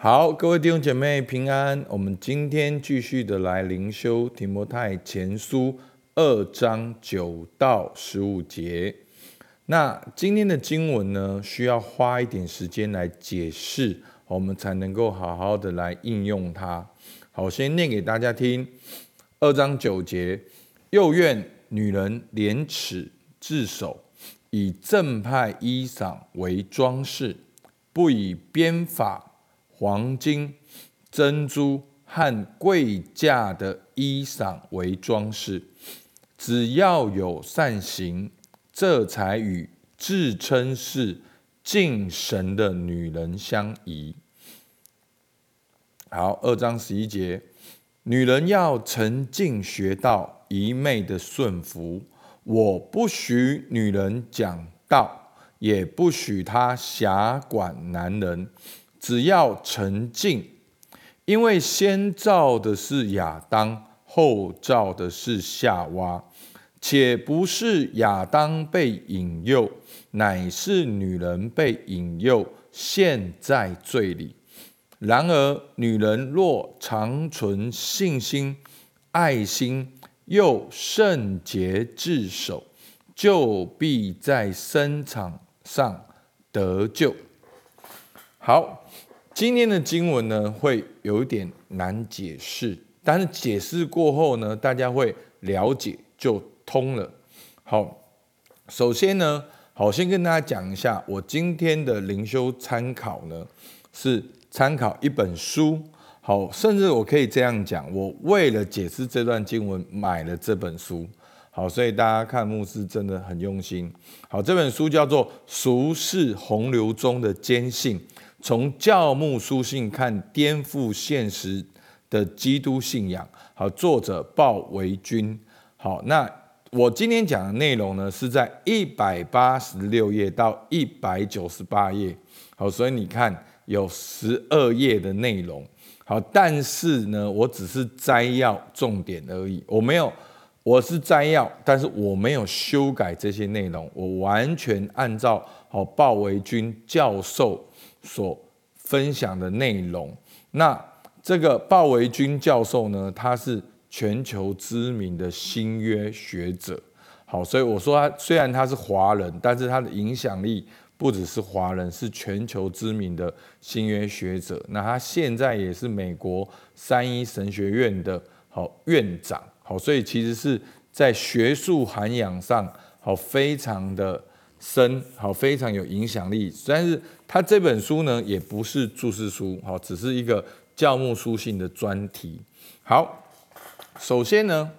好，各位弟兄姐妹平安。我们今天继续的来灵修提摩太前书二章九到十五节。那今天的经文呢，需要花一点时间来解释，我们才能够好好的来应用它。好，我先念给大家听。二章九节，又愿女人廉耻自守，以正派衣裳为装饰，不以编法。黄金、珍珠和贵价的衣裳为装饰，只要有善行，这才与自称是敬神的女人相宜。好，二章十一节，女人要沉静学道，一昧的顺服。我不许女人讲道，也不许她辖管男人。只要沉静，因为先造的是亚当，后造的是夏娃，且不是亚当被引诱，乃是女人被引诱，陷在罪里。然而，女人若长存信心、爱心，又圣洁自守，就必在生场上得救。好。今天的经文呢，会有一点难解释，但是解释过后呢，大家会了解就通了。好，首先呢，好，先跟大家讲一下，我今天的灵修参考呢，是参考一本书。好，甚至我可以这样讲，我为了解释这段经文买了这本书。好，所以大家看牧师真的很用心。好，这本书叫做《俗世洪流中的坚信》。从教牧书信看颠覆现实的基督信仰，好，作者鲍维军。好，那我今天讲的内容呢，是在一百八十六页到一百九十八页。好，所以你看有十二页的内容。好，但是呢，我只是摘要重点而已，我没有，我是摘要，但是我没有修改这些内容，我完全按照好鲍维军教授。所分享的内容，那这个鲍维军教授呢，他是全球知名的新约学者。好，所以我说他虽然他是华人，但是他的影响力不只是华人，是全球知名的新约学者。那他现在也是美国三一神学院的好院长。好，所以其实是在学术涵养上好非常的。深好，非常有影响力。但是他这本书呢，也不是注释书，好，只是一个教牧书信的专题。好，首先呢，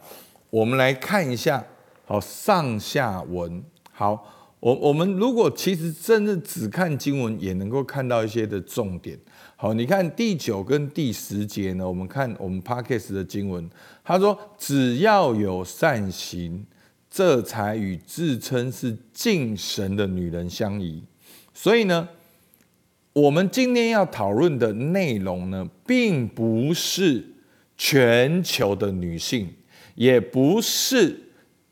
我们来看一下好上下文。好，我我们如果其实真的只看经文，也能够看到一些的重点。好，你看第九跟第十节呢，我们看我们 Parkes 的经文，他说只要有善行。这才与自称是敬神的女人相宜。所以呢，我们今天要讨论的内容呢，并不是全球的女性，也不是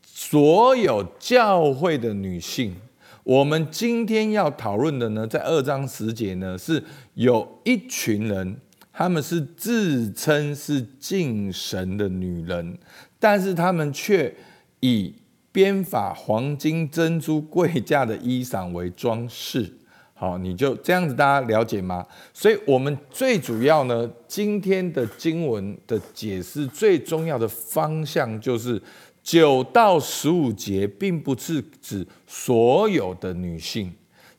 所有教会的女性。我们今天要讨论的呢，在二章十节呢，是有一群人，他们是自称是敬神的女人，但是他们却以编法黄金、珍珠、贵价的衣裳为装饰，好，你就这样子，大家了解吗？所以，我们最主要呢，今天的经文的解释最重要的方向就是九到十五节，并不是指所有的女性。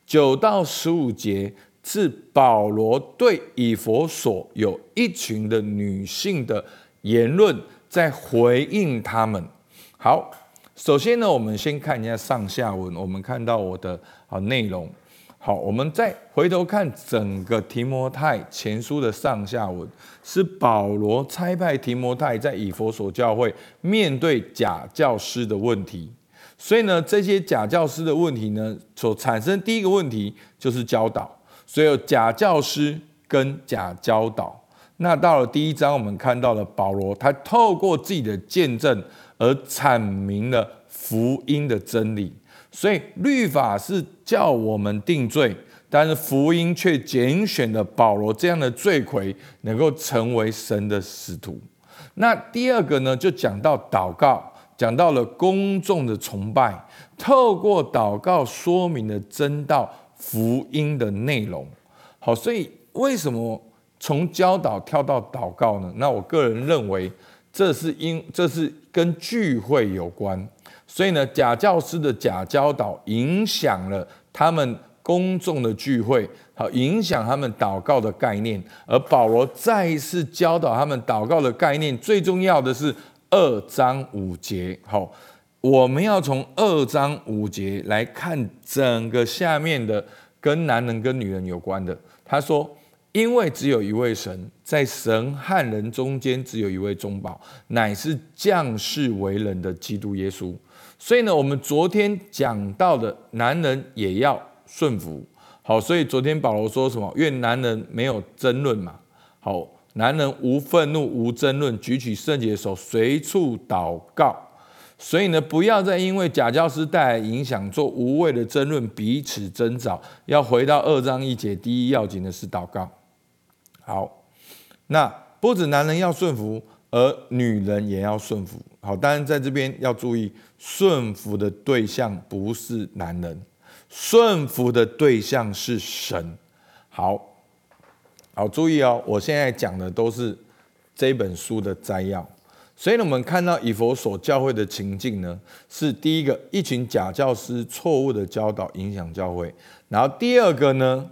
九到十五节是保罗对以佛所有一群的女性的言论，在回应他们。好。首先呢，我们先看一下上下文。我们看到我的啊内容。好，我们再回头看整个提摩太前书的上下文，是保罗差派提摩太在以佛所教会面对假教师的问题。所以呢，这些假教师的问题呢，所产生第一个问题就是教导。所以有假教师跟假教导。那到了第一章，我们看到了保罗，他透过自己的见证。而阐明了福音的真理，所以律法是叫我们定罪，但是福音却拣选了保罗这样的罪魁，能够成为神的使徒。那第二个呢，就讲到祷告，讲到了公众的崇拜，透过祷告说明了真道福音的内容。好，所以为什么从教导跳到祷告呢？那我个人认为，这是因这是跟聚会有关。所以呢，假教师的假教导影响了他们。公众的聚会，好影响他们祷告的概念，而保罗再一次教导他们祷告的概念。最重要的是二章五节，好，我们要从二章五节来看整个下面的跟男人跟女人有关的。他说：“因为只有一位神，在神和人中间只有一位中保，乃是降世为人的基督耶稣。”所以呢，我们昨天讲到的男人也要。顺服，好，所以昨天保罗说什么？愿男人没有争论嘛，好，男人无愤怒无争论，举起圣洁的手，随处祷告。所以呢，不要再因为假教师带来影响，做无谓的争论，彼此争吵。要回到二章一节，第一要紧的是祷告。好，那不止男人要顺服，而女人也要顺服。好，当然在这边要注意，顺服的对象不是男人。顺服的对象是神，好好注意哦。我现在讲的都是这本书的摘要，所以呢，我们看到以佛所教会的情境呢，是第一个，一群假教师错误的教导影响教会；然后第二个呢，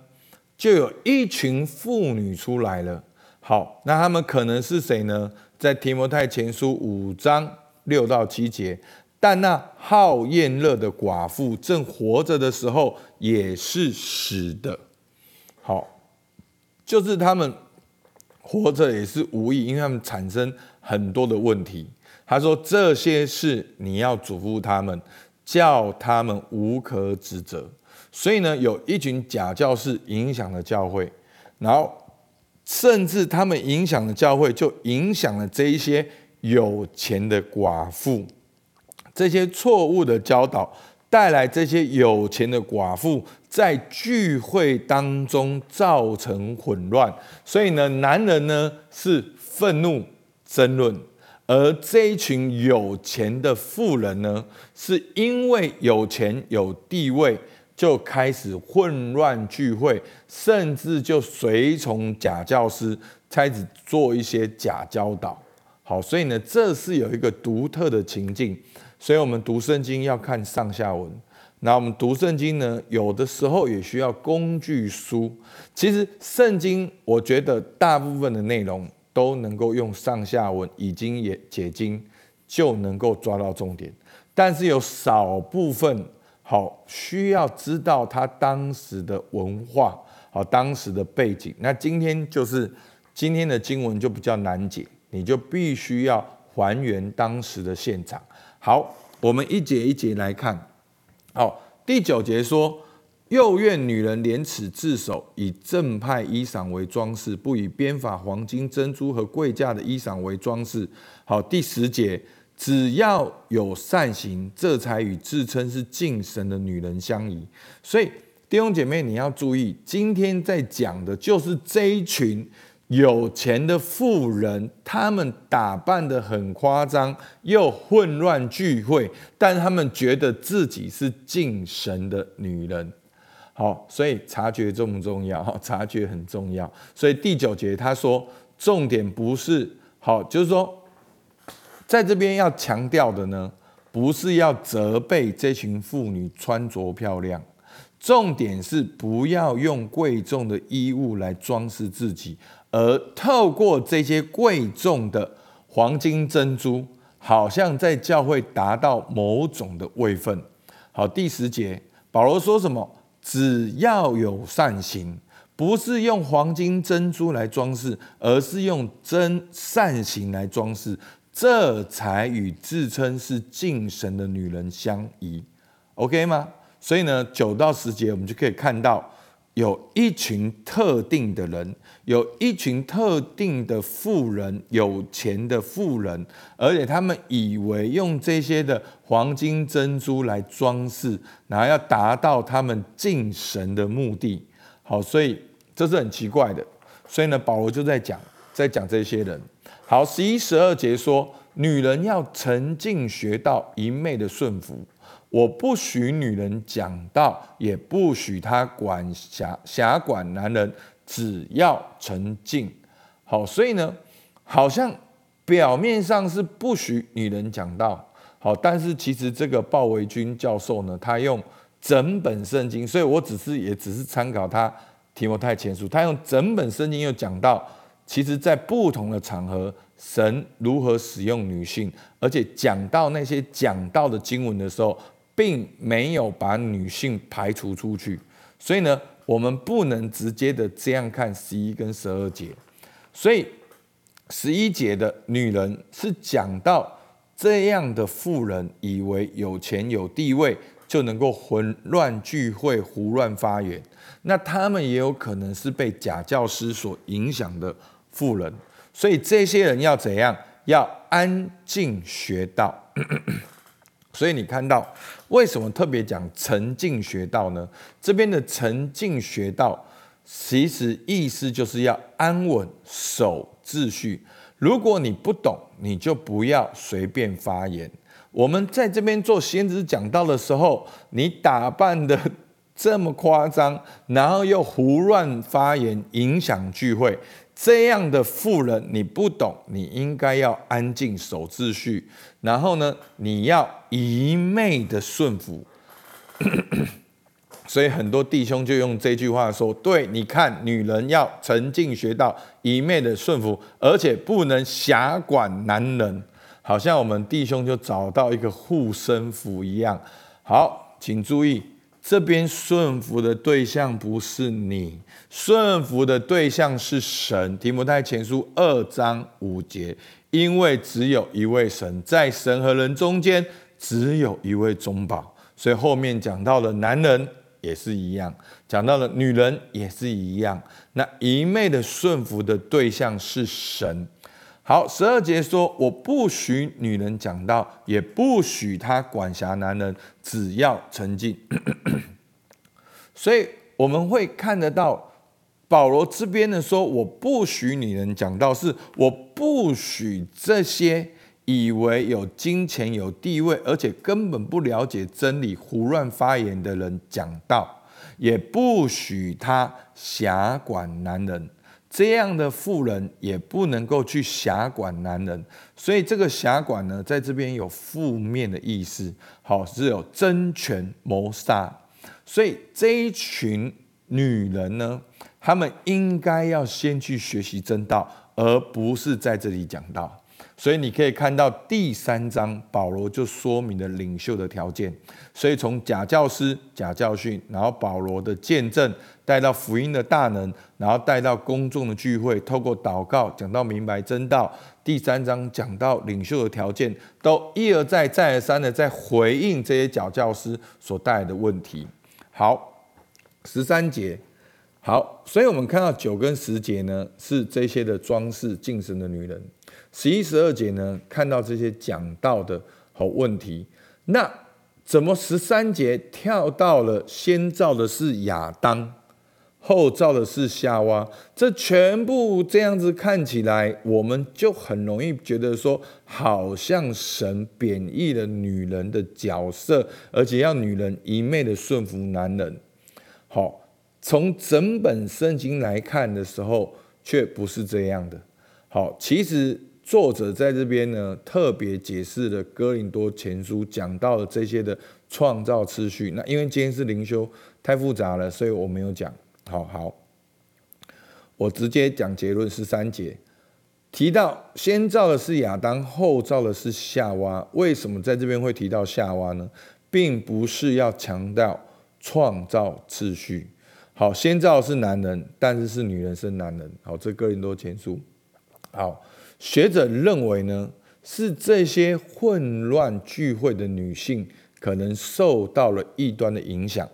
就有一群妇女出来了。好，那他们可能是谁呢？在提摩太前书五章六到七节。但那好厌乐的寡妇正活着的时候，也是死的。好，就是他们活着也是无益，因为他们产生很多的问题。他说这些事你要嘱咐他们，叫他们无可指责。所以呢，有一群假教士影响了教会，然后甚至他们影响了教会，就影响了这一些有钱的寡妇。这些错误的教导带来这些有钱的寡妇在聚会当中造成混乱，所以呢，男人呢是愤怒争论，而这一群有钱的富人呢，是因为有钱有地位，就开始混乱聚会，甚至就随从假教师，开始做一些假教导。好，所以呢，这是有一个独特的情境。所以，我们读圣经要看上下文。那我们读圣经呢，有的时候也需要工具书。其实，圣经我觉得大部分的内容都能够用上下文已经也解经，就能够抓到重点。但是有少部分好需要知道他当时的文化，好当时的背景。那今天就是今天的经文就比较难解，你就必须要还原当时的现场。好，我们一节一节来看。好，第九节说：“右院女人廉耻自守，以正派衣裳为装饰，不以编法、黄金、珍珠和贵价的衣裳为装饰。”好，第十节：“只要有善行，这才与自称是敬神的女人相宜。”所以弟兄姐妹，你要注意，今天在讲的就是这一群。有钱的富人，他们打扮的很夸张，又混乱聚会，但他们觉得自己是敬神的女人。好，所以察觉重不重要？察觉很重要。所以第九节他说，重点不是好，就是说，在这边要强调的呢，不是要责备这群妇女穿着漂亮，重点是不要用贵重的衣物来装饰自己。而透过这些贵重的黄金珍珠，好像在教会达到某种的位分。好，第十节，保罗说什么？只要有善行，不是用黄金珍珠来装饰，而是用真善行来装饰，这才与自称是敬神的女人相宜。OK 吗？所以呢，九到十节，我们就可以看到。有一群特定的人，有一群特定的富人，有钱的富人，而且他们以为用这些的黄金珍珠来装饰，然后要达到他们敬神的目的。好，所以这是很奇怪的。所以呢，保罗就在讲，在讲这些人。好，十一、十二节说，女人要沉静学到，一昧的顺服。我不许女人讲道，也不许她管辖辖管男人，只要沉静。好，所以呢，好像表面上是不许女人讲道，好，但是其实这个鲍维军教授呢，他用整本圣经，所以我只是也只是参考他提摩太前书，他用整本圣经又讲到，其实在不同的场合，神如何使用女性，而且讲到那些讲到的经文的时候。并没有把女性排除出去，所以呢，我们不能直接的这样看十一跟十二节。所以十一节的女人是讲到这样的妇人以为有钱有地位就能够混乱聚会、胡乱发言，那他们也有可能是被假教师所影响的富人。所以这些人要怎样？要安静学道。所以你看到为什么特别讲沉静学道呢？这边的沉静学道，其实意思就是要安稳守秩序。如果你不懂，你就不要随便发言。我们在这边做先知讲道的时候，你打扮的这么夸张，然后又胡乱发言，影响聚会。这样的富人你不懂，你应该要安静守秩序，然后呢，你要一昧的顺服。所以很多弟兄就用这句话说：对，你看，女人要沉静学到一昧的顺服，而且不能辖管男人，好像我们弟兄就找到一个护身符一样。好，请注意。这边顺服的对象不是你，顺服的对象是神。提摩太前书二章五节，因为只有一位神，在神和人中间只有一位中保。所以后面讲到了男人也是一样，讲到了女人也是一样。那一昧的顺服的对象是神。好，十二节说：“我不许女人讲道，也不许她管辖男人，只要沉静。”所以我们会看得到保罗这边的说：“我不许女人讲道，是我不许这些以为有金钱、有地位，而且根本不了解真理、胡乱发言的人讲道，也不许他辖管男人。”这样的妇人也不能够去辖管男人，所以这个辖管呢，在这边有负面的意思，好是有争权谋杀。所以这一群女人呢，她们应该要先去学习真道，而不是在这里讲道。所以你可以看到第三章，保罗就说明了领袖的条件。所以从假教师、假教训，然后保罗的见证，带到福音的大能，然后带到公众的聚会，透过祷告讲到明白真道。第三章讲到领袖的条件，都一而再、再而三的在回应这些假教师所带来的问题。好，十三节，好，所以我们看到九跟十节呢，是这些的装饰敬神的女人。十一、十二节呢，看到这些讲到的好问题，那怎么十三节跳到了先造的是亚当，后造的是夏娃？这全部这样子看起来，我们就很容易觉得说，好像神贬义了女人的角色，而且要女人一昧的顺服男人。好，从整本圣经来看的时候，却不是这样的。好，其实。作者在这边呢，特别解释了哥林多前书讲到的这些的创造次序。那因为今天是灵修，太复杂了，所以我没有讲。好好，我直接讲结论是三节，提到先造的是亚当，后造的是夏娃。为什么在这边会提到夏娃呢？并不是要强调创造次序。好，先造是男人，但是是女人生男人。好，这哥林多前书。好。学者认为呢，是这些混乱聚会的女性可能受到了异端的影响，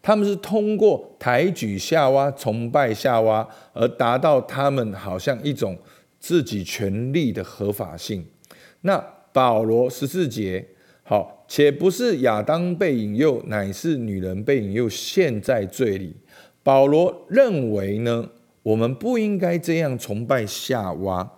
他们是通过抬举夏娃、崇拜夏娃而达到他们好像一种自己权利的合法性。那保罗十四节，好，且不是亚当被引诱，乃是女人被引诱，陷在罪里。保罗认为呢，我们不应该这样崇拜夏娃。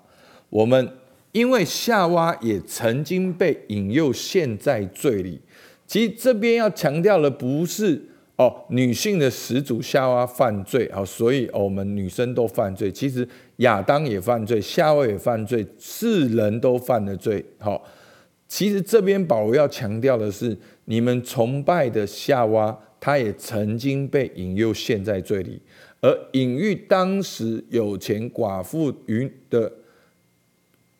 我们因为夏娃也曾经被引诱陷在罪里。其实这边要强调的不是哦，女性的始祖夏娃犯罪啊，所以我们女生都犯罪。其实亚当也犯罪，夏娃也犯罪，世人都犯了罪。好，其实这边保罗要强调的是，你们崇拜的夏娃，他也曾经被引诱陷在罪里，而隐喻当时有钱寡妇与的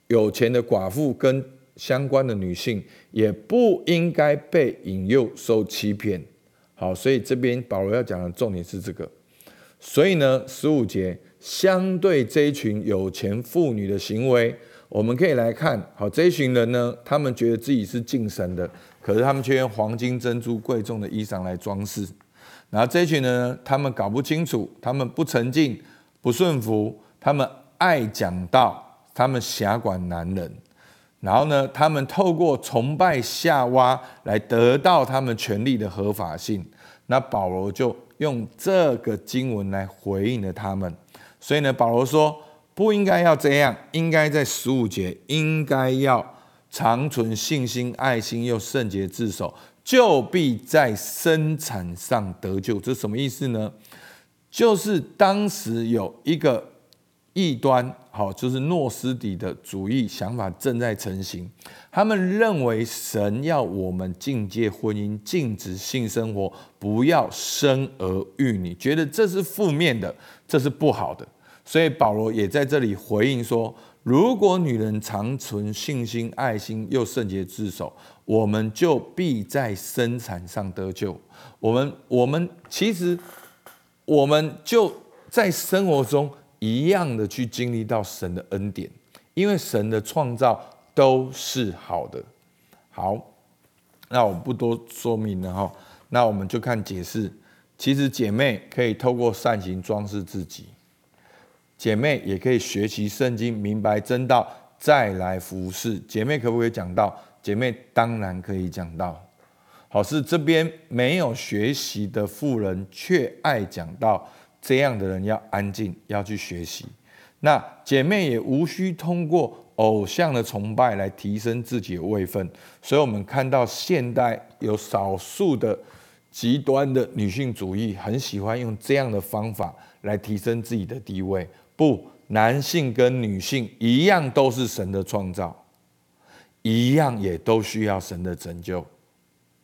有钱的寡妇跟。相关的女性也不应该被引诱受欺骗。好，所以这边保罗要讲的重点是这个。所以呢，十五节相对这一群有钱妇女的行为，我们可以来看。好，这一群人呢，他们觉得自己是敬神的，可是他们却用黄金、珍珠、贵重的衣裳来装饰。然后这群呢，他们搞不清楚，他们不沉静、不顺服，他们爱讲道，他们狭管男人。然后呢，他们透过崇拜夏娃来得到他们权利的合法性。那保罗就用这个经文来回应了他们。所以呢，保罗说不应该要这样，应该在十五节应该要长存信心、爱心又圣洁自守，就必在生产上得救。这什么意思呢？就是当时有一个。异端，好，就是诺斯底的主义想法正在成型。他们认为神要我们境界婚姻，禁止性生活，不要生儿育女，觉得这是负面的，这是不好的。所以保罗也在这里回应说：如果女人长存信心、爱心，又圣洁自守，我们就必在生产上得救。我们，我们其实，我们就在生活中。一样的去经历到神的恩典，因为神的创造都是好的。好，那我不多说明了哈，那我们就看解释。其实姐妹可以透过善行装饰自己，姐妹也可以学习圣经，明白真道，再来服侍。姐妹可不可以讲到？姐妹当然可以讲到。好，是这边没有学习的妇人，却爱讲到。这样的人要安静，要去学习。那姐妹也无需通过偶像的崇拜来提升自己的位分。所以，我们看到现代有少数的极端的女性主义，很喜欢用这样的方法来提升自己的地位。不，男性跟女性一样都是神的创造，一样也都需要神的拯救。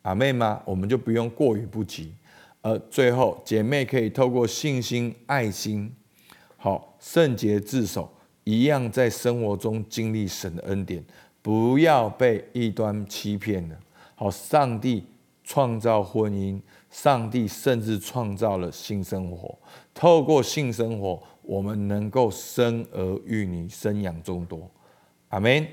阿妹吗？我们就不用过于不及。而最后，姐妹可以透过信心、爱心，好圣洁自守，一样在生活中经历神的恩典，不要被异端欺骗了。好，上帝创造婚姻，上帝甚至创造了性生活。透过性生活，我们能够生儿育女，生养众多。阿门。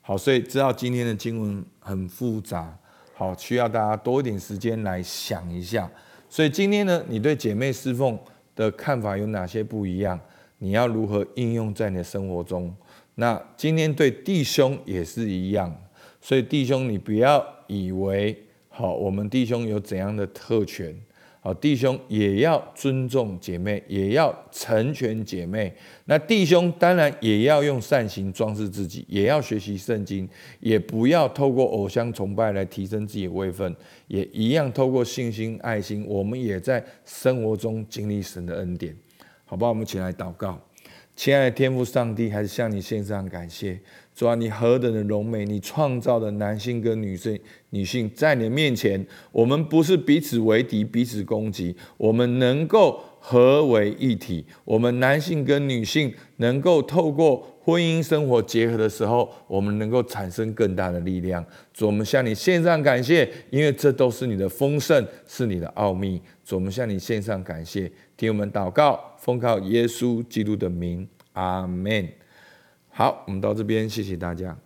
好，所以知道今天的经文很复杂，好，需要大家多一点时间来想一下。所以今天呢，你对姐妹侍奉的看法有哪些不一样？你要如何应用在你的生活中？那今天对弟兄也是一样。所以弟兄，你不要以为好，我们弟兄有怎样的特权？好，弟兄也要尊重姐妹，也要成全姐妹。那弟兄当然也要用善行装饰自己，也要学习圣经，也不要透过偶像崇拜来提升自己的位分，也一样透过信心、爱心，我们也在生活中经历神的恩典。好吧，我们起来祷告。亲爱的天父上帝，还是向你献上感谢。主啊，你何等的荣美！你创造的男性跟女性，女性在你的面前，我们不是彼此为敌、彼此攻击，我们能够合为一体。我们男性跟女性能够透过婚姻生活结合的时候，我们能够产生更大的力量。主，我们向你献上感谢，因为这都是你的丰盛，是你的奥秘。主，我们向你献上感谢。听我们祷告，奉靠耶稣基督的名，阿门。好，我们到这边，谢谢大家。